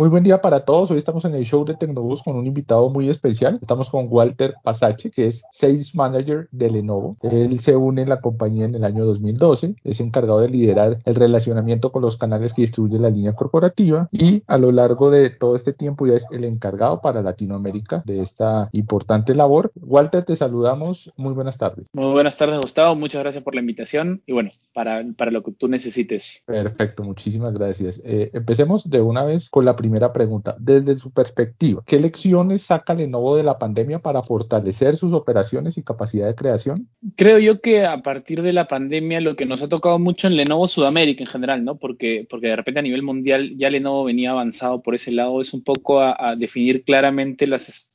Muy buen día para todos. Hoy estamos en el show de Tecnobus con un invitado muy especial. Estamos con Walter Pasache, que es Sales Manager de Lenovo. Él se une en la compañía en el año 2012. Es encargado de liderar el relacionamiento con los canales que distribuyen la línea corporativa y a lo largo de todo este tiempo ya es el encargado para Latinoamérica de esta importante labor. Walter, te saludamos. Muy buenas tardes. Muy buenas tardes, Gustavo. Muchas gracias por la invitación y bueno, para, para lo que tú necesites. Perfecto, muchísimas gracias. Eh, empecemos de una vez con la primera primera pregunta, desde su perspectiva, ¿qué lecciones saca Lenovo de la pandemia para fortalecer sus operaciones y capacidad de creación? Creo yo que a partir de la pandemia lo que nos ha tocado mucho en Lenovo Sudamérica en general, ¿no? Porque, porque de repente a nivel mundial ya Lenovo venía avanzado por ese lado, es un poco a, definir claramente las,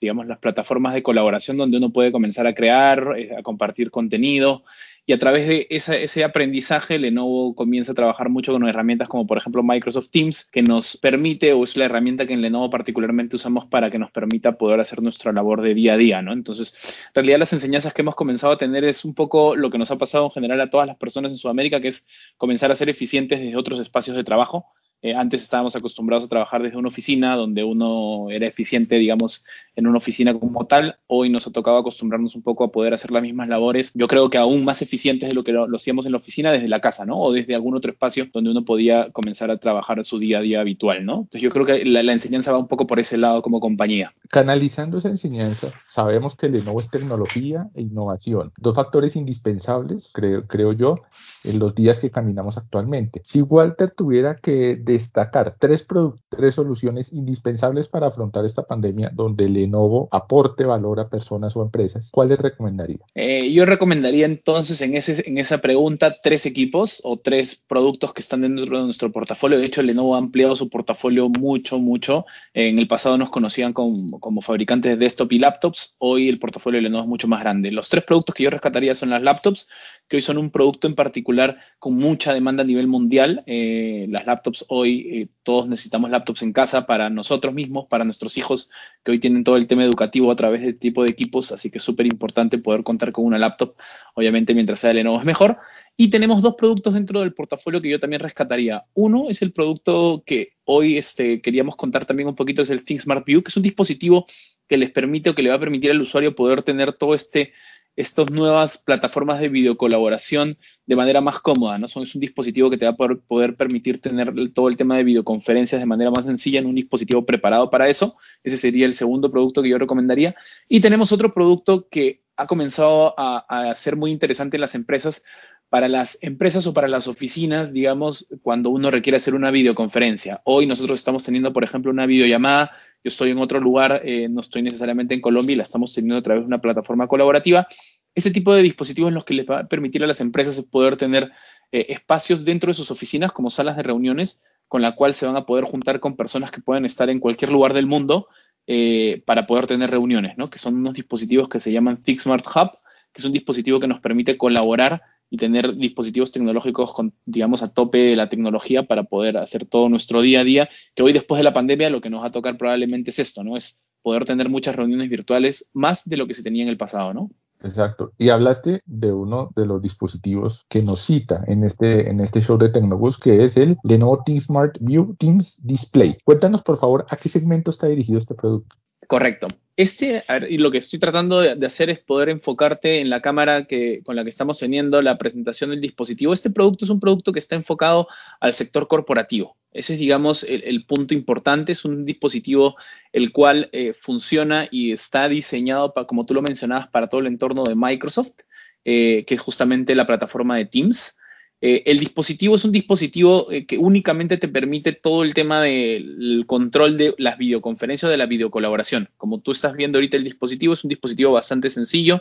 digamos, las plataformas de colaboración donde uno puede comenzar a crear, eh, a compartir contenido y a través de ese aprendizaje, Lenovo comienza a trabajar mucho con herramientas como por ejemplo Microsoft Teams, que nos permite, o es la herramienta que en Lenovo particularmente usamos para que nos permita poder hacer nuestra labor de día a día, ¿no? Entonces, en realidad las enseñanzas que hemos comenzado a tener es un poco lo que nos ha pasado en general a todas las personas en Sudamérica, que es comenzar a ser eficientes desde otros espacios de trabajo eh, antes estábamos acostumbrados a trabajar desde una oficina donde uno era eficiente, digamos, en una oficina como tal. Hoy nos ha tocado acostumbrarnos un poco a poder hacer las mismas labores. Yo creo que aún más eficientes de lo que lo, hacíamos en la oficina desde la casa, ¿no? O desde algún otro espacio donde uno podía comenzar a trabajar su día a día habitual, ¿no? Entonces yo creo que la, enseñanza va un poco por ese lado como compañía. Canalizando esa enseñanza, sabemos que Lenovo es tecnología e innovación, dos factores indispensables, creo, creo yo, en los días que caminamos actualmente. Si Walter tuviera que destacar tres, tres soluciones indispensables para afrontar esta pandemia donde Lenovo aporte valor a personas o empresas, ¿cuáles recomendaría? Eh, yo recomendaría entonces en, ese, en esa pregunta tres equipos o tres productos que están dentro de nuestro portafolio. De hecho, Lenovo ha ampliado su portafolio mucho, mucho. En el pasado nos conocían como, como fabricantes de desktop y laptops. Hoy el portafolio de Lenovo es mucho más grande. Los tres productos que yo rescataría son las laptops, que hoy son un producto en particular con mucha demanda a nivel mundial. Eh, las laptops hoy, eh, todos necesitamos laptops en casa para nosotros mismos, para nuestros hijos, que hoy tienen todo el tema educativo a través de este tipo de equipos, así que es súper importante poder contar con una laptop. Obviamente, mientras sea Lenovo es mejor. Y tenemos dos productos dentro del portafolio que yo también rescataría. Uno es el producto que hoy este, queríamos contar también un poquito, es el ThinkSmart View, que es un dispositivo que les permite o que le va a permitir al usuario poder tener todo este estas nuevas plataformas de videocolaboración de manera más cómoda, ¿no? Es un dispositivo que te va a poder, permitir tener todo el tema de videoconferencias de manera más sencilla en un dispositivo preparado para eso. Ese sería el segundo producto que yo recomendaría. Y tenemos otro producto que ha comenzado a, a ser muy interesante en las empresas para las empresas o para las oficinas, digamos, cuando uno requiere hacer una videoconferencia. Hoy nosotros estamos teniendo, por ejemplo, una videollamada yo estoy en otro lugar, eh, no estoy necesariamente en Colombia y la estamos teniendo a través de una plataforma colaborativa. Este tipo de dispositivos en los que les va a permitir a las empresas poder tener eh, espacios dentro de sus oficinas como salas de reuniones con la cual se van a poder juntar con personas que pueden estar en cualquier lugar del mundo eh, para poder tener reuniones, ¿no? que son unos dispositivos que se llaman ThinkSmart Hub, que es un dispositivo que nos permite colaborar y tener dispositivos tecnológicos con, digamos, a tope de la tecnología para poder hacer todo nuestro día a día, que hoy después de la pandemia lo que nos va a tocar probablemente es esto, ¿no? Es poder tener muchas reuniones virtuales más de lo que se tenía en el pasado, ¿no? Exacto. Y hablaste de uno de los dispositivos que nos cita en este, en este show de Tecnobus, que es el Lenovo ThinkSmart View Teams Display. Cuéntanos, por favor, a qué segmento está dirigido este producto. Correcto. Este, y lo que estoy tratando de, hacer es poder enfocarte en la cámara que, con la que estamos teniendo la presentación del dispositivo. Este producto es un producto que está enfocado al sector corporativo. Ese es, digamos, el, punto importante. Es un dispositivo el cual eh, funciona y está diseñado, para, como tú lo mencionabas, para todo el entorno de Microsoft, eh, que es justamente la plataforma de Teams. Eh, el dispositivo es un dispositivo eh, que únicamente te permite todo el tema del control de las videoconferencias de la videocolaboración. Como tú estás viendo ahorita el dispositivo, es un dispositivo bastante sencillo,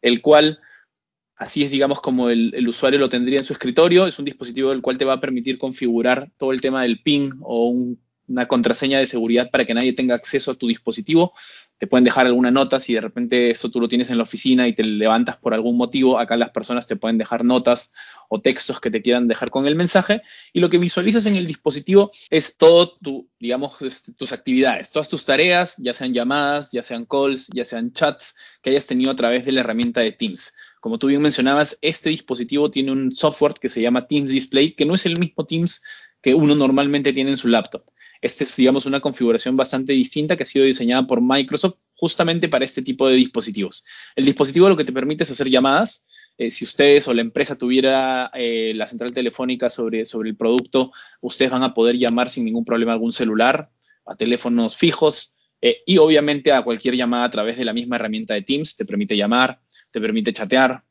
el cual, así es digamos como el, usuario lo tendría en su escritorio, es un dispositivo el cual te va a permitir configurar todo el tema del ping o una contraseña de seguridad para que nadie tenga acceso a tu dispositivo te pueden dejar alguna nota, si de repente eso tú lo tienes en la oficina y te levantas por algún motivo, acá las personas te pueden dejar notas o textos que te quieran dejar con el mensaje y lo que visualizas en el dispositivo es todo tu, digamos, este, tus actividades, todas tus tareas, ya sean llamadas, ya sean calls, ya sean chats que hayas tenido a través de la herramienta de Teams. Como tú bien mencionabas, este dispositivo tiene un software que se llama Teams Display, que no es el mismo Teams que uno normalmente tiene en su laptop. Esta es, digamos, una configuración bastante distinta que ha sido diseñada por Microsoft justamente para este tipo de dispositivos. El dispositivo lo que te permite es hacer llamadas. Eh, si ustedes o la empresa tuviera eh, la central telefónica sobre, sobre el producto, ustedes van a poder llamar sin ningún problema a algún celular, a teléfonos fijos eh, y obviamente a cualquier llamada a través de la misma herramienta de Teams. Te permite llamar, te permite chatear,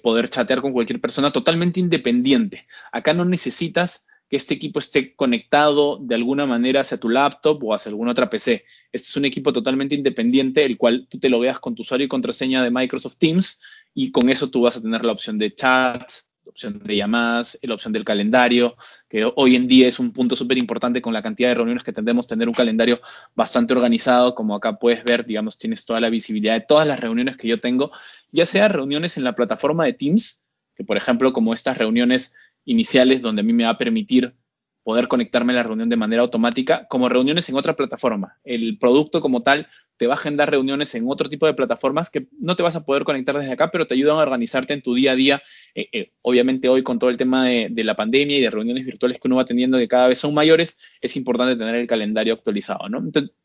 poder chatear con cualquier persona totalmente independiente. Acá no necesitas que este equipo esté conectado de alguna manera hacia tu laptop o hacia alguna otra PC. Este es un equipo totalmente independiente, el cual tú te lo veas con tu usuario y contraseña de Microsoft Teams y con eso tú vas a tener la opción de chat, la opción de llamadas, la opción del calendario, que hoy en día es un punto súper importante con la cantidad de reuniones que tendemos tener un calendario bastante organizado, como acá puedes ver, digamos, tienes toda la visibilidad de todas las reuniones que yo tengo, ya sea reuniones en la plataforma de Teams, que por ejemplo, como estas reuniones iniciales donde a mí me va a permitir poder conectarme a la reunión de manera automática, como reuniones en otra plataforma. El producto como tal te va a agendar reuniones en otro tipo de plataformas que no te vas a poder conectar desde acá, pero te ayudan a organizarte en tu día a día. Eh, eh, obviamente hoy con todo el tema de, la pandemia y de reuniones virtuales que uno va teniendo que cada vez son mayores, es importante tener el calendario actualizado.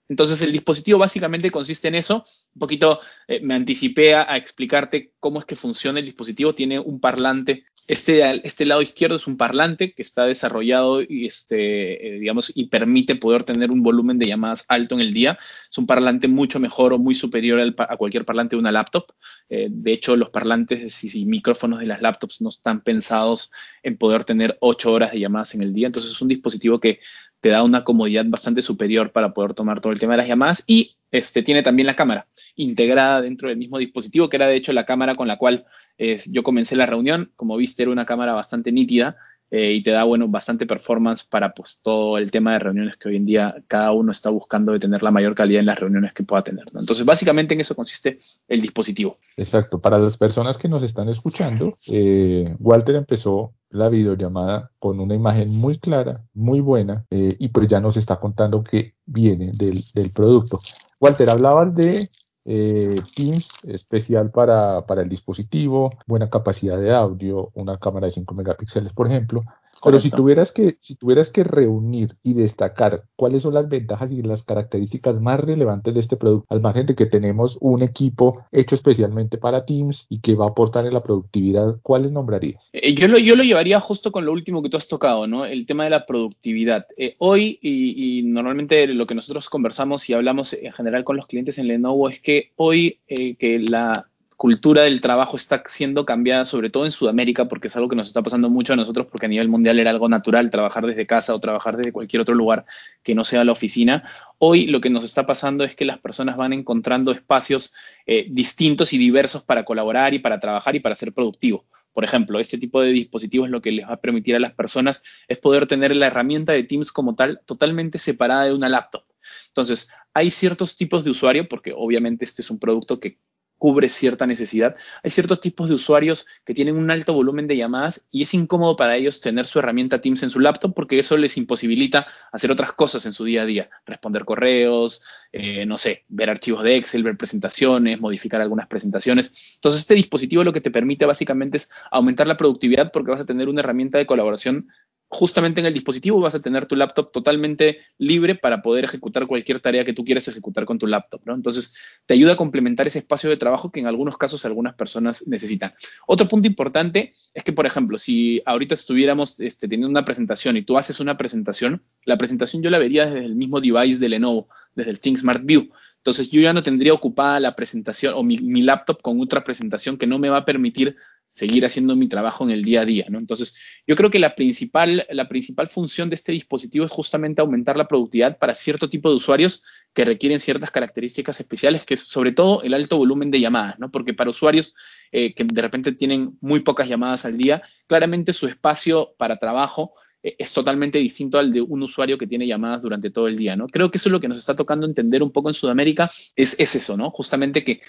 Entonces, el dispositivo básicamente consiste en eso. Un poquito eh, me anticipé a, a, explicarte cómo es que funciona el dispositivo. Tiene un parlante este, este lado izquierdo es un parlante que está desarrollado y, este, eh, digamos, y permite poder tener un volumen de llamadas alto en el día. Es un parlante mucho mejor o muy superior a cualquier parlante de una laptop. Eh, de hecho, los parlantes y, micrófonos de las laptops no están pensados en poder tener ocho horas de llamadas en el día. Entonces, es un dispositivo que te da una comodidad bastante superior para poder tomar todo el tema de las llamadas y este, tiene también la cámara integrada dentro del mismo dispositivo, que era de hecho la cámara con la cual eh, yo comencé la reunión. Como viste, era una cámara bastante nítida eh, y te da, bueno, bastante performance para pues todo el tema de reuniones que hoy en día cada uno está buscando de tener la mayor calidad en las reuniones que pueda tener. Entonces, básicamente en eso consiste el dispositivo. Exacto. Para las personas que nos están escuchando, eh, Walter empezó la videollamada con una imagen muy clara, muy buena, y pues ya nos está contando que viene del producto. Walter, hablabas de eh, Teams especial para, para, el dispositivo, buena capacidad de audio, una cámara de 5 megapíxeles, por ejemplo, pero si tuvieras, que, si tuvieras que reunir y destacar cuáles son las ventajas y las características más relevantes de este producto, al margen de que tenemos un equipo hecho especialmente para Teams y que va a aportar en la productividad, ¿cuáles nombrarías? Eh, yo, lo, yo lo llevaría justo con lo último que tú has tocado, ¿no? El tema de la productividad. Eh, hoy, y, normalmente lo que nosotros conversamos y hablamos en general con los clientes en Lenovo es que hoy eh, que la cultura del trabajo está siendo cambiada, sobre todo en Sudamérica, porque es algo que nos está pasando mucho a nosotros, porque a nivel mundial era algo natural trabajar desde casa o trabajar desde cualquier otro lugar que no sea la oficina. Hoy lo que nos está pasando es que las personas van encontrando espacios eh, distintos y diversos para colaborar y para trabajar y para ser productivo. Por ejemplo, este tipo de dispositivos lo que les va a permitir a las personas es poder tener la herramienta de Teams como tal totalmente separada de una laptop. Entonces, hay ciertos tipos de usuario, porque obviamente este es un producto que cubre cierta necesidad. Hay ciertos tipos de usuarios que tienen un alto volumen de llamadas y es incómodo para ellos tener su herramienta Teams en su laptop porque eso les imposibilita hacer otras cosas en su día a día, responder correos, eh, no sé, ver archivos de Excel, ver presentaciones, modificar algunas presentaciones. Entonces, este dispositivo lo que te permite básicamente es aumentar la productividad porque vas a tener una herramienta de colaboración justamente en el dispositivo vas a tener tu laptop totalmente libre para poder ejecutar cualquier tarea que tú quieras ejecutar con tu laptop, ¿no? Entonces, te ayuda a complementar ese espacio de trabajo que en algunos casos algunas personas necesitan. Otro punto importante es que, por ejemplo, si ahorita estuviéramos este, teniendo una presentación y tú haces una presentación, la presentación yo la vería desde el mismo device de Lenovo, desde el ThinkSmart View. Entonces, yo ya no tendría ocupada la presentación o mi, mi laptop con otra presentación que no me va a permitir seguir haciendo mi trabajo en el día a día, ¿no? Entonces, yo creo que la principal, la principal función de este dispositivo es justamente aumentar la productividad para cierto tipo de usuarios que requieren ciertas características especiales, que es sobre todo el alto volumen de llamadas, ¿no? Porque para usuarios eh, que de repente tienen muy pocas llamadas al día, claramente su espacio para trabajo eh, es totalmente distinto al de un usuario que tiene llamadas durante todo el día, ¿no? Creo que eso es lo que nos está tocando entender un poco en Sudamérica, es, es eso, ¿no? Justamente que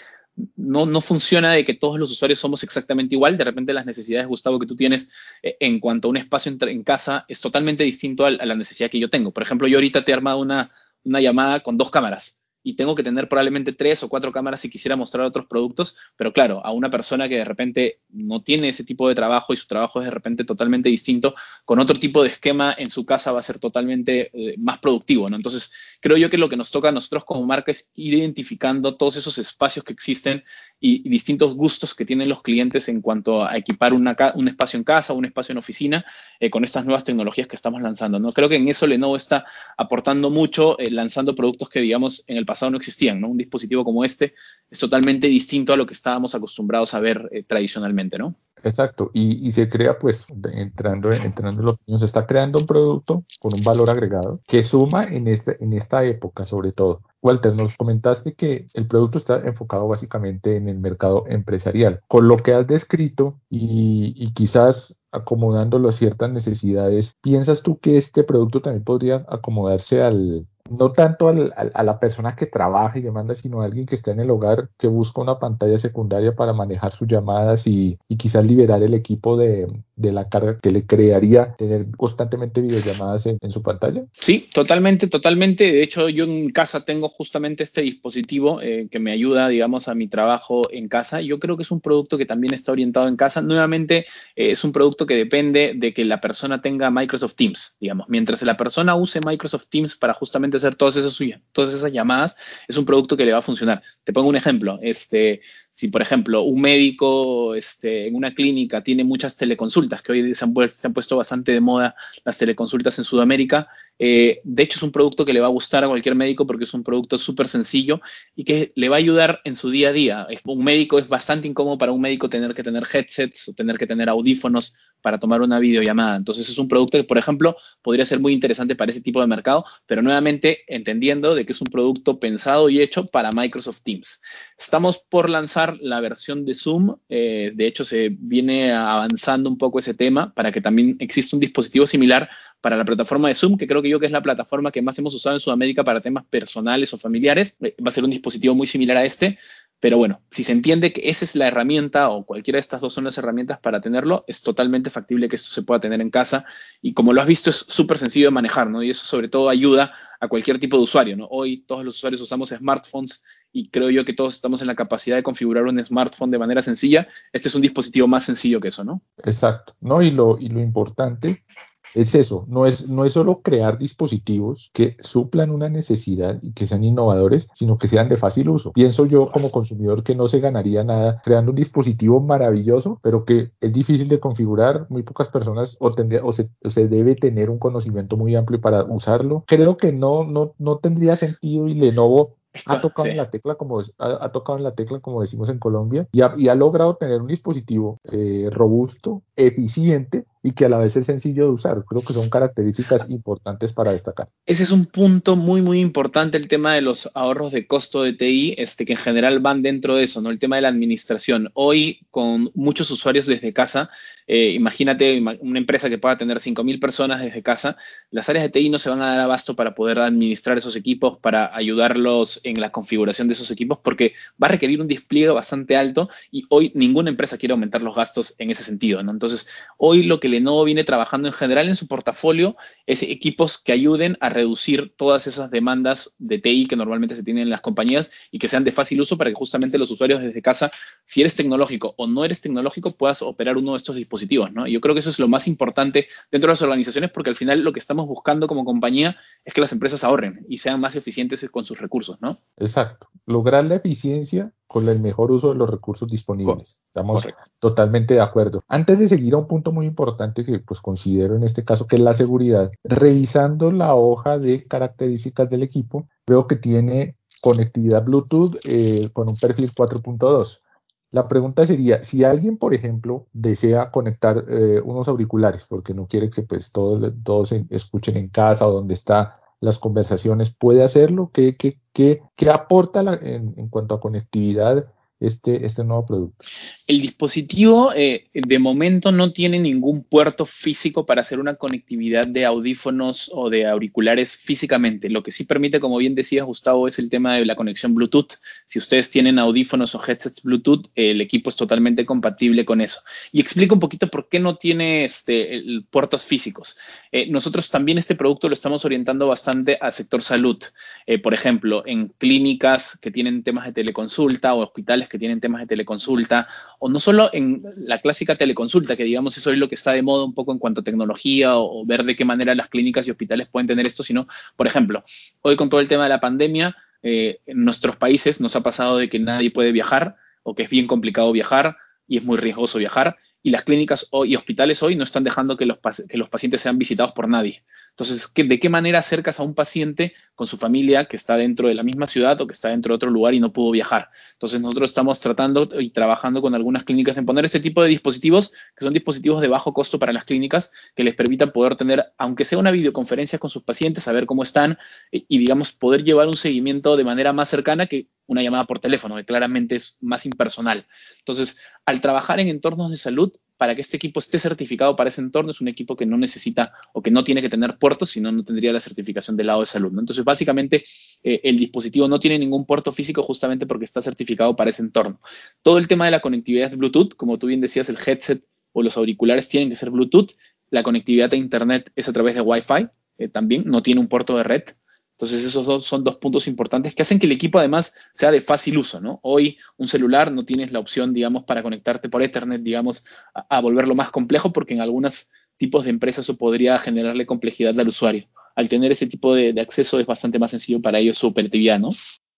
no, no, funciona de que todos los usuarios somos exactamente igual. De repente las necesidades, Gustavo, que tú tienes eh, en cuanto a un espacio en, casa es totalmente distinto a, la necesidad que yo tengo. Por ejemplo, yo ahorita te he armado una, una, llamada con dos cámaras y tengo que tener probablemente tres o cuatro cámaras si quisiera mostrar otros productos, pero claro, a una persona que de repente no tiene ese tipo de trabajo y su trabajo es de repente totalmente distinto, con otro tipo de esquema en su casa va a ser totalmente eh, más productivo, ¿no? Entonces, creo yo que lo que nos toca a nosotros como marca es identificando todos esos espacios que existen y, distintos gustos que tienen los clientes en cuanto a equipar un espacio en casa, un espacio en oficina, eh, con estas nuevas tecnologías que estamos lanzando. ¿no? Creo que en eso Lenovo está aportando mucho, eh, lanzando productos que, digamos, en el pasado no existían. ¿no? Un dispositivo como este es totalmente distinto a lo que estábamos acostumbrados a ver eh, tradicionalmente. ¿no? Exacto, y, se crea, pues, entrando, entrando en los se está creando un producto con un valor agregado que suma en, este, en esta época, sobre todo. Walter, nos comentaste que el producto está enfocado básicamente en el mercado empresarial. Con lo que has descrito y, y quizás acomodándolo a ciertas necesidades, ¿piensas tú que este producto también podría acomodarse al, no tanto a la persona que trabaja y demanda, sino a alguien que está en el hogar, que busca una pantalla secundaria para manejar sus llamadas y, quizás liberar el equipo de, la carga que le crearía tener constantemente videollamadas en, su pantalla? Sí, totalmente, totalmente. De hecho, yo en casa tengo justamente este dispositivo eh, que me ayuda, digamos, a mi trabajo en casa. Yo creo que es un producto que también está orientado en casa. Nuevamente, eh, es un producto que depende de que la persona tenga Microsoft Teams, digamos. Mientras la persona use Microsoft Teams para justamente hacer todas esas, todas esas llamadas, es un producto que le va a funcionar. Te pongo un ejemplo. Este, si, por ejemplo, un médico este, en una clínica tiene muchas teleconsultas, que hoy se han, se han puesto bastante de moda las teleconsultas en Sudamérica, eh, de hecho, es un producto que le va a gustar a cualquier médico porque es un producto súper sencillo y que le va a ayudar en su día a día. Un médico es bastante incómodo para un médico tener que tener headsets o tener que tener audífonos para tomar una videollamada. Entonces, es un producto que, por ejemplo, podría ser muy interesante para ese tipo de mercado, pero nuevamente entendiendo de que es un producto pensado y hecho para Microsoft Teams. Estamos por lanzar la versión de Zoom. Eh, de hecho, se viene avanzando un poco ese tema para que también exista un dispositivo similar para la plataforma de Zoom, que creo que yo que es la plataforma que más hemos usado en Sudamérica para temas personales o familiares. Eh, va a ser un dispositivo muy similar a este, pero bueno, si se entiende que esa es la herramienta o cualquiera de estas dos son las herramientas para tenerlo, es totalmente factible que esto se pueda tener en casa. Y como lo has visto, es súper sencillo de manejar, ¿no? Y eso sobre todo ayuda a cualquier tipo de usuario, ¿no? Hoy todos los usuarios usamos smartphones y creo yo que todos estamos en la capacidad de configurar un smartphone de manera sencilla. Este es un dispositivo más sencillo que eso, ¿no? Exacto, ¿no? Y lo, y lo importante es eso, no es, no es solo crear dispositivos que suplan una necesidad y que sean innovadores, sino que sean de fácil uso. Pienso yo como consumidor que no se ganaría nada creando un dispositivo maravilloso, pero que es difícil de configurar, muy pocas personas o, tendría, o, se, debe tener un conocimiento muy amplio para usarlo. Creo que no, no, no tendría sentido y Lenovo ha tocado en la tecla como ha, tocado en la tecla como decimos en Colombia y ha, logrado tener un dispositivo eh, robusto eficiente y que a la vez es sencillo de usar. Creo que son características importantes para destacar. Ese es un punto muy, muy importante, el tema de los ahorros de costo de TI, este, que en general van dentro de eso, ¿no? El tema de la administración. Hoy, con muchos usuarios desde casa, eh, imagínate una empresa que pueda tener 5.000 personas desde casa, las áreas de TI no se van a dar abasto para poder administrar esos equipos, para ayudarlos en la configuración de esos equipos, porque va a requerir un despliegue bastante alto y hoy ninguna empresa quiere aumentar los gastos en ese sentido, ¿no? Entonces, hoy lo que Lenovo viene trabajando en general en su portafolio es equipos que ayuden a reducir todas esas demandas de TI que normalmente se tienen en las compañías y que sean de fácil uso para que justamente los usuarios desde casa, si eres tecnológico o no eres tecnológico, puedas operar uno de estos dispositivos, ¿no? yo creo que eso es lo más importante dentro de las organizaciones porque al final lo que estamos buscando como compañía es que las empresas ahorren y sean más eficientes con sus recursos, ¿no? Exacto. Lograr la eficiencia con el mejor uso de los recursos disponibles. Estamos totalmente de acuerdo. Antes de seguir a un punto muy importante que pues considero en este caso que es la seguridad, revisando la hoja de características del equipo, veo que tiene conectividad Bluetooth eh, con un perfil 4.2. La pregunta sería, si alguien, por ejemplo, desea conectar eh, unos auriculares, porque no quiere que pues todos, todos escuchen en casa o donde está las conversaciones, ¿puede hacerlo? ¿Qué, qué, qué, qué aporta en, cuanto a conectividad este, este nuevo producto? El dispositivo eh, de momento no tiene ningún puerto físico para hacer una conectividad de audífonos o de auriculares físicamente. Lo que sí permite, como bien decía Gustavo, es el tema de la conexión Bluetooth. Si ustedes tienen audífonos o headsets Bluetooth, el equipo es totalmente compatible con eso. Y explico un poquito por qué no tiene este, puertos físicos. Eh, nosotros también este producto lo estamos orientando bastante al sector salud. Eh, por ejemplo, en clínicas que tienen temas de teleconsulta o hospitales que tienen temas de teleconsulta, o no solo en la clásica teleconsulta, que digamos es hoy lo que está de moda un poco en cuanto a tecnología o, ver de qué manera las clínicas y hospitales pueden tener esto, sino, por ejemplo, hoy con todo el tema de la pandemia, eh, en nuestros países nos ha pasado de que nadie puede viajar o que es bien complicado viajar y es muy riesgoso viajar y las clínicas y hospitales hoy no están dejando que los, que los pacientes sean visitados por nadie. Entonces, ¿de qué manera acercas a un paciente con su familia que está dentro de la misma ciudad o que está dentro de otro lugar y no pudo viajar? Entonces, nosotros estamos tratando y trabajando con algunas clínicas en poner ese tipo de dispositivos, que son dispositivos de bajo costo para las clínicas, que les permitan poder tener, aunque sea una videoconferencia con sus pacientes, saber cómo están y, digamos, poder llevar un seguimiento de manera más cercana que una llamada por teléfono, que claramente es más impersonal. Entonces, al trabajar en entornos de salud, para que este equipo esté certificado para ese entorno, es un equipo que no necesita o que no tiene que tener puertos, sino no tendría la certificación del lado de salud. Entonces, básicamente, eh, el dispositivo no tiene ningún puerto físico justamente porque está certificado para ese entorno. Todo el tema de la conectividad Bluetooth, como tú bien decías, el headset o los auriculares tienen que ser Bluetooth. La conectividad a Internet es a través de Wi-Fi eh, también, no tiene un puerto de red. Entonces, esos dos son dos puntos importantes que hacen que el equipo además sea de fácil uso, ¿no? Hoy un celular no tienes la opción, digamos, para conectarte por Ethernet, digamos, a, volverlo más complejo porque en algunos tipos de empresas eso podría generarle complejidad al usuario. Al tener ese tipo de, de acceso es bastante más sencillo para ellos su operatividad, ¿no?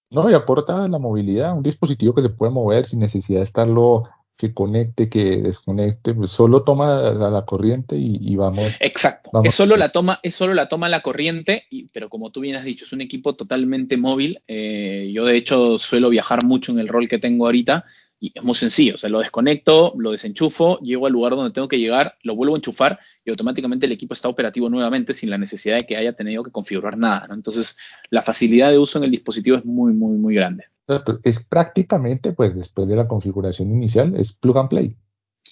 No, y aporta la movilidad, un dispositivo que se puede mover sin necesidad de estarlo que conecte, que desconecte, pues solo toma a la corriente y, vamos. Exacto. Es solo la toma, es solo la toma la corriente, y, pero como tú bien has dicho, es un equipo totalmente móvil. Eh, yo de hecho suelo viajar mucho en el rol que tengo ahorita y es muy sencillo, o sea, lo desconecto, lo desenchufo, llego al lugar donde tengo que llegar, lo vuelvo a enchufar y automáticamente el equipo está operativo nuevamente sin la necesidad de que haya tenido que configurar nada. Entonces, la facilidad de uso en el dispositivo es muy, muy, muy grande. Es prácticamente, pues después de la configuración inicial, es plug and play.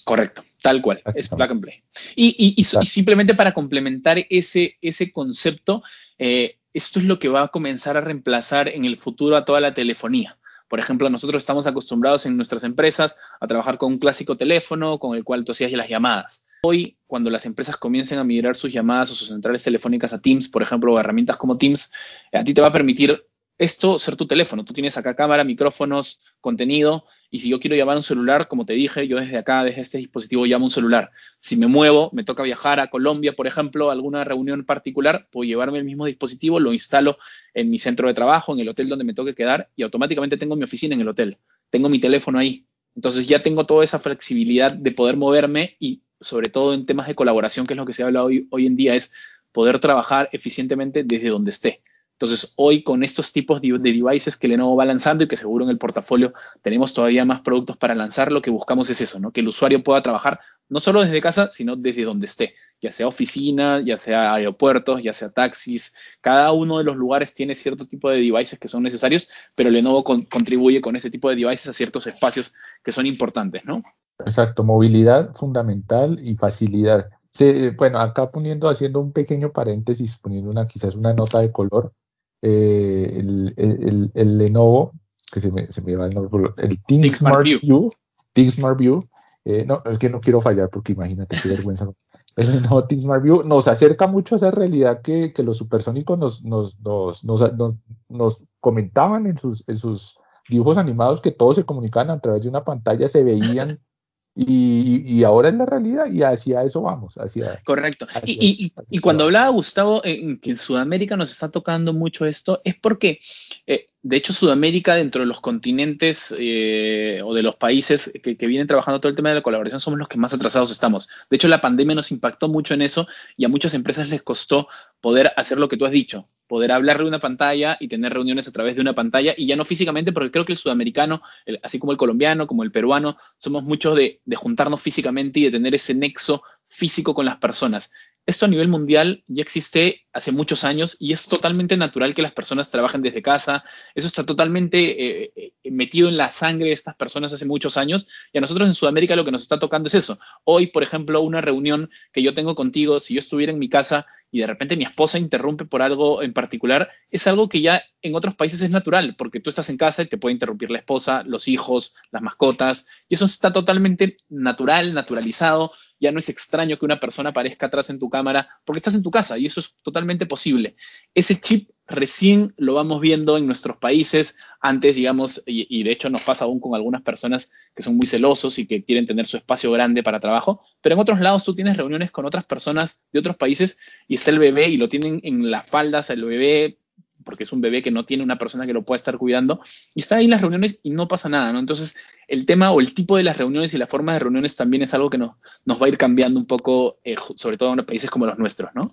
Correcto, tal cual, es plug and play. Y, simplemente para complementar ese, ese concepto, eh, esto es lo que va a comenzar a reemplazar en el futuro a toda la telefonía. Por ejemplo, nosotros estamos acostumbrados en nuestras empresas a trabajar con un clásico teléfono con el cual tú hacías las llamadas. Hoy, cuando las empresas comiencen a migrar sus llamadas o sus centrales telefónicas a Teams, por ejemplo, o herramientas como Teams, a ti te va a permitir esto ser tu teléfono. Tú tienes acá cámara, micrófonos, contenido, y si yo quiero llamar un celular, como te dije, yo desde acá, desde este dispositivo, llamo un celular. Si me muevo, me toca viajar a Colombia, por ejemplo, a alguna reunión particular, puedo llevarme el mismo dispositivo, lo instalo en mi centro de trabajo, en el hotel donde me toque quedar, y automáticamente tengo mi oficina en el hotel. Tengo mi teléfono ahí. Entonces ya tengo toda esa flexibilidad de poder moverme y sobre todo en temas de colaboración, que es lo que se habla hoy, hoy en día, es poder trabajar eficientemente desde donde esté. Entonces, hoy con estos tipos de, devices que Lenovo va lanzando y que seguro en el portafolio tenemos todavía más productos para lanzar, lo que buscamos es eso, ¿no? Que el usuario pueda trabajar no solo desde casa, sino desde donde esté, ya sea oficina, ya sea aeropuertos, ya sea taxis. Cada uno de los lugares tiene cierto tipo de devices que son necesarios, pero Lenovo contribuye con ese tipo de devices a ciertos espacios que son importantes, ¿no? Exacto, movilidad fundamental y facilidad. bueno, acá poniendo, haciendo un pequeño paréntesis, poniendo una quizás una nota de color, eh, el, el, el, Lenovo, que se me, se me va el nombre, el Think, Smart View, Think Smart View, eh, no, es que no quiero fallar porque imagínate qué vergüenza. El Lenovo Think Smart View nos acerca mucho a esa realidad que, que los supersónicos nos, nos, nos, nos, nos comentaban en sus, en sus dibujos animados que todos se comunicaban a través de una pantalla, se veían y, ahora es la realidad y hacia eso vamos. Hacia, Correcto. y, cuando hablaba Gustavo en que en Sudamérica nos está tocando mucho esto, es porque, eh, de hecho, Sudamérica dentro de los continentes eh, o de los países que, vienen trabajando todo el tema de la colaboración somos los que más atrasados estamos. De hecho, la pandemia nos impactó mucho en eso y a muchas empresas les costó poder hacer lo que tú has dicho, poder hablarle de una pantalla y tener reuniones a través de una pantalla y ya no físicamente, porque creo que el sudamericano, así como el colombiano, como el peruano, somos muchos de, juntarnos físicamente y de tener ese nexo físico con las personas. Esto a nivel mundial ya existe hace muchos años y es totalmente natural que las personas trabajen desde casa. Eso está totalmente eh, eh, metido en la sangre de estas personas hace muchos años y a nosotros en Sudamérica lo que nos está tocando es eso. Hoy, por ejemplo, una reunión que yo tengo contigo, si yo estuviera en mi casa y de repente mi esposa interrumpe por algo en particular, es algo que ya en otros países es natural, porque tú estás en casa y te puede interrumpir la esposa, los hijos, las mascotas, y eso está totalmente natural, naturalizado ya no es extraño que una persona aparezca atrás en tu cámara porque estás en tu casa y eso es totalmente posible. Ese chip recién lo vamos viendo en nuestros países, antes, digamos, y, de hecho nos pasa aún con algunas personas que son muy celosos y que quieren tener su espacio grande para trabajo, pero en otros lados tú tienes reuniones con otras personas de otros países y está el bebé y lo tienen en las faldas, el bebé porque es un bebé que no tiene una persona que lo pueda estar cuidando, y está ahí en las reuniones y no pasa nada, ¿no? Entonces, el tema o el tipo de las reuniones y la forma de reuniones también es algo que nos, nos va a ir cambiando un poco, eh, sobre todo en países como los nuestros, ¿no?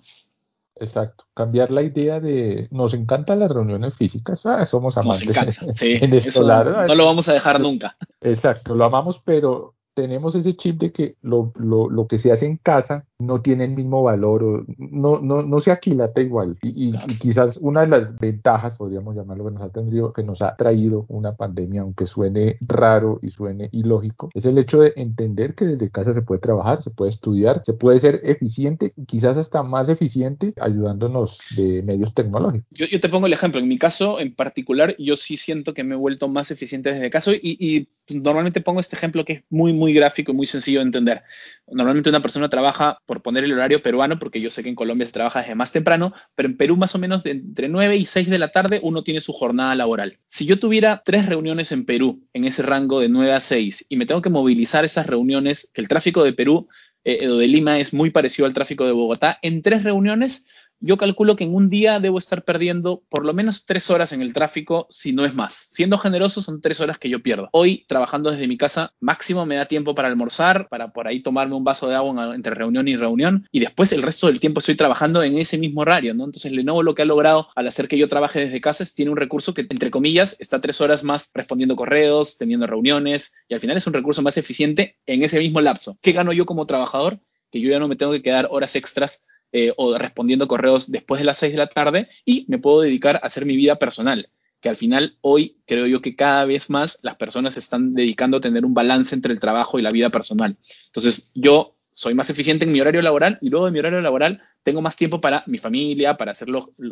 Exacto, cambiar la idea de nos encantan las reuniones físicas, ah, somos amantes. Nos encanta, sí, no lo vamos a dejar nunca. Exacto, lo amamos, pero tenemos ese chip de que lo, lo, lo, que se hace en casa no tiene el mismo valor o no, no, no se aquilata igual. Y, quizás una de las ventajas, podríamos llamarlo, que nos ha tenido, que nos ha traído una pandemia, aunque suene raro y suene ilógico, es el hecho de entender que desde casa se puede trabajar, se puede estudiar, se puede ser eficiente y quizás hasta más eficiente ayudándonos de medios tecnológicos. Yo, yo te pongo el ejemplo, en mi caso en particular, yo sí siento que me he vuelto más eficiente desde casa y, y normalmente pongo este ejemplo que es muy, muy gráfico y muy sencillo de entender. Normalmente una persona trabaja, por poner el horario peruano, porque yo sé que en Colombia se trabaja desde más temprano, pero en Perú más o menos entre 9 y 6 de la tarde uno tiene su jornada laboral. Si yo tuviera tres reuniones en Perú, en ese rango de 9 a 6, y me tengo que movilizar esas reuniones, que el tráfico de Perú eh, de Lima es muy parecido al tráfico de Bogotá, en tres reuniones yo calculo que en un día debo estar perdiendo por lo menos tres horas en el tráfico, si no es más. Siendo generoso, son tres horas que yo pierdo. Hoy, trabajando desde mi casa, máximo me da tiempo para almorzar, para por ahí tomarme un vaso de agua entre reunión y reunión, y después el resto del tiempo estoy trabajando en ese mismo horario, ¿no? Entonces, Lenovo lo que ha logrado al hacer que yo trabaje desde casa es tiene un recurso que, entre comillas, está tres horas más respondiendo correos, teniendo reuniones, y al final es un recurso más eficiente en ese mismo lapso. ¿Qué gano yo como trabajador? Que yo ya no me tengo que quedar horas extras eh, o respondiendo correos después de las 6 de la tarde y me puedo dedicar a hacer mi vida personal, que al final hoy creo yo que cada vez más las personas se están dedicando a tener un balance entre el trabajo y la vida personal. Entonces yo soy más eficiente en mi horario laboral y luego de mi horario laboral tengo más tiempo para mi familia, para hacer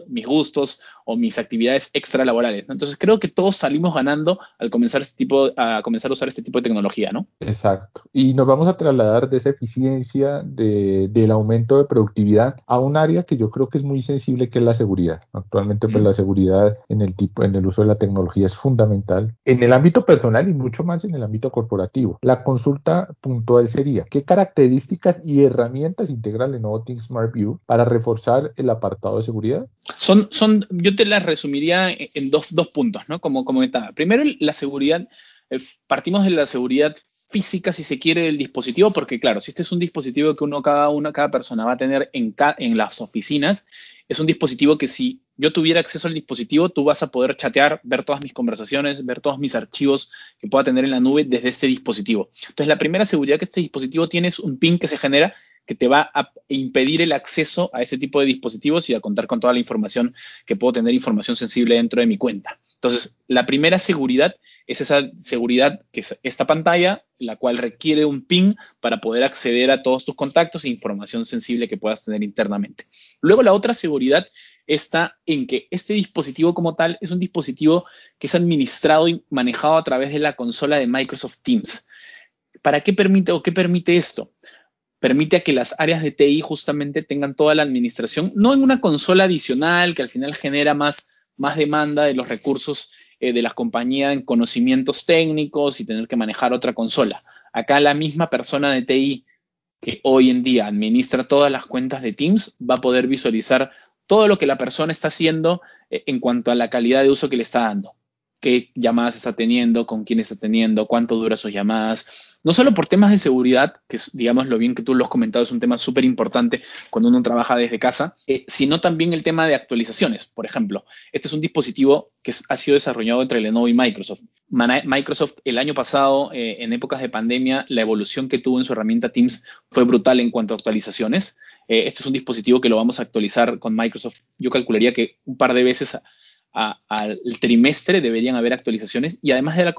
mis gustos o mis actividades extralaborales. ¿no? Entonces creo que todos salimos ganando al comenzar, este tipo, a comenzar a usar este tipo de tecnología, ¿no? Exacto. Y nos vamos a trasladar de esa eficiencia, de, del aumento de productividad a un área que yo creo que es muy sensible, que es la seguridad. Actualmente, pues la seguridad en el tipo, en el uso de la tecnología es fundamental en el ámbito personal y mucho más en el ámbito corporativo. La consulta puntual sería, ¿qué características y herramientas integra Lenovo Think Smart View para reforzar el apartado de seguridad? Son, son, yo te las resumiría en dos, dos puntos, ¿no? Como comentaba. Primero, la seguridad, eh, partimos de la seguridad física, si se quiere, del dispositivo, porque claro, si este es un dispositivo que uno, cada una, cada persona va a tener en, en las oficinas, es un dispositivo que si yo tuviera acceso al dispositivo, tú vas a poder chatear, ver todas mis conversaciones, ver todos mis archivos que pueda tener en la nube desde este dispositivo. Entonces, la primera seguridad que este dispositivo tiene es un pin que se genera que te va a impedir el acceso a ese tipo de dispositivos y a contar con toda la información que puedo tener información sensible dentro de mi cuenta. Entonces, la primera seguridad es esa seguridad que es esta pantalla, la cual requiere un PIN para poder acceder a todos tus contactos e información sensible que puedas tener internamente. Luego, la otra seguridad está en que este dispositivo como tal es un dispositivo que es administrado y manejado a través de la consola de Microsoft Teams. ¿Para qué permite o qué permite esto? Permite a que las áreas de TI justamente tengan toda la administración, no en una consola adicional que al final genera más, más demanda de los recursos eh, de las compañías en conocimientos técnicos y tener que manejar otra consola. Acá la misma persona de TI que hoy en día administra todas las cuentas de Teams va a poder visualizar todo lo que la persona está haciendo eh, en cuanto a la calidad de uso que le está dando qué llamadas está teniendo, con quién está teniendo, cuánto dura sus llamadas. No solo por temas de seguridad, que digamos, lo bien que tú lo has comentado, es un tema súper importante cuando uno trabaja desde casa, eh, sino también el tema de actualizaciones. Por ejemplo, este es un dispositivo que ha sido desarrollado entre Lenovo y Microsoft. Microsoft el año pasado, eh, en épocas de pandemia, la evolución que tuvo en su herramienta Teams fue brutal en cuanto a actualizaciones. Eh, este es un dispositivo que lo vamos a actualizar con Microsoft. Yo calcularía que un par de veces al trimestre deberían haber actualizaciones y además de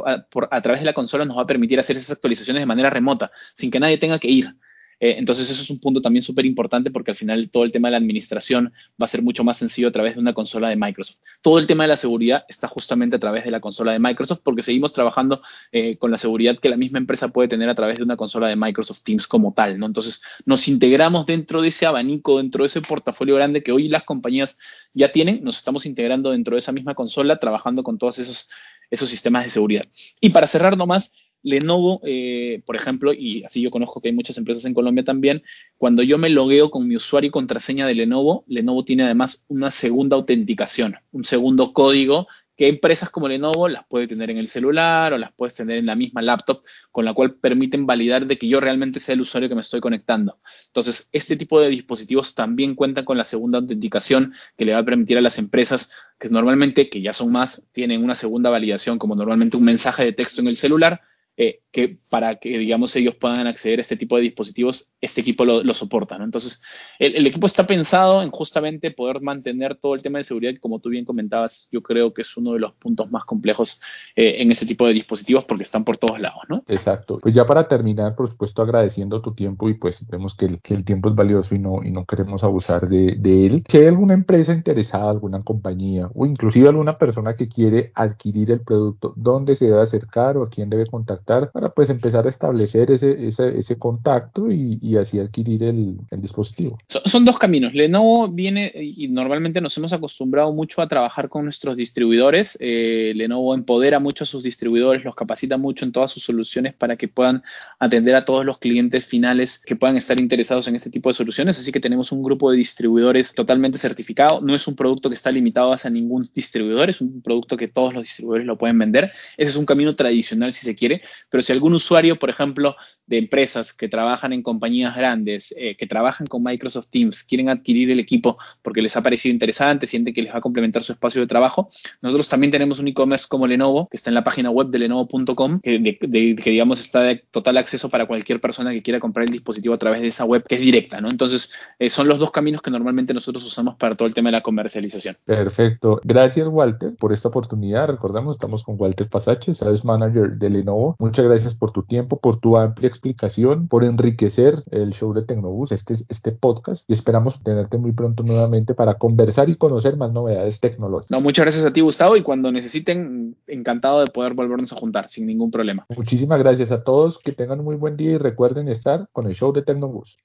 a través de la consola nos va a permitir hacer esas actualizaciones de manera remota, sin que nadie tenga que ir. Eh, entonces eso es un punto también súper importante porque al final todo el tema de la administración va a ser mucho más sencillo a través de una consola de Microsoft. Todo el tema de la seguridad está justamente a través de la consola de Microsoft porque seguimos trabajando eh, con la seguridad que la misma empresa puede tener a través de una consola de Microsoft Teams como tal, ¿no? Entonces nos integramos dentro de ese abanico, dentro de ese portafolio grande que hoy las compañías ya tienen, nos estamos integrando dentro de esa misma consola, trabajando con todos esos, esos sistemas de seguridad. Y para cerrar nomás, Lenovo, eh, por ejemplo, y así yo conozco que hay muchas empresas en Colombia también, cuando yo me logueo con mi usuario y contraseña de Lenovo, Lenovo tiene además una segunda autenticación, un segundo código que empresas como Lenovo las puede tener en el celular o las puedes tener en la misma laptop, con la cual permiten validar de que yo realmente sea el usuario que me estoy conectando. Entonces, este tipo de dispositivos también cuentan con la segunda autenticación que le va a permitir a las empresas que normalmente, que ya son más, tienen una segunda validación como normalmente un mensaje de texto en el celular, eh, que para que, digamos, ellos puedan acceder a este tipo de dispositivos, este equipo lo, soporta. Entonces, el, equipo está pensado en justamente poder mantener todo el tema de seguridad, como tú bien comentabas, yo creo que es uno de los puntos más complejos eh, en ese tipo de dispositivos porque están por todos lados, ¿no? Exacto. Pues ya para terminar, por supuesto, agradeciendo tu tiempo y pues vemos que el, tiempo es valioso y no, y no queremos abusar de, de él. Si hay alguna empresa interesada, alguna compañía o inclusive alguna persona que quiere adquirir el producto, ¿dónde se debe acercar o a quién debe contactar? para pues empezar a establecer ese, ese, ese contacto y, y, así adquirir el, el dispositivo. Son, dos caminos. Lenovo viene y normalmente nos hemos acostumbrado mucho a trabajar con nuestros distribuidores. Eh, Lenovo empodera mucho a sus distribuidores, los capacita mucho en todas sus soluciones para que puedan atender a todos los clientes finales que puedan estar interesados en este tipo de soluciones. Así que tenemos un grupo de distribuidores totalmente certificado. No es un producto que está limitado a ningún distribuidor, es un producto que todos los distribuidores lo pueden vender. Ese es un camino tradicional si se quiere, pero si algún usuario, por ejemplo, de empresas que trabajan en compañías grandes, eh, que trabajan con Microsoft Teams, quieren adquirir el equipo porque les ha parecido interesante, sienten que les va a complementar su espacio de trabajo, nosotros también tenemos un e-commerce como Lenovo, que está en la página web de lenovo.com, que, que, digamos está de total acceso para cualquier persona que quiera comprar el dispositivo a través de esa web, que es directa, ¿no? Entonces, eh, son los dos caminos que normalmente nosotros usamos para todo el tema de la comercialización. Perfecto. Gracias, Walter, por esta oportunidad. Recordamos, estamos con Walter Pasache, Sales Manager de Lenovo. Muchas gracias por tu tiempo, por tu amplia explicación, por enriquecer el show de Tecnobus, este, este podcast, y esperamos tenerte muy pronto nuevamente para conversar y conocer más novedades tecnológicas. No, muchas gracias a ti, Gustavo, y cuando necesiten, encantado de poder volvernos a juntar sin ningún problema. Muchísimas gracias a todos, que tengan un muy buen día y recuerden estar con el show de Tecnobus.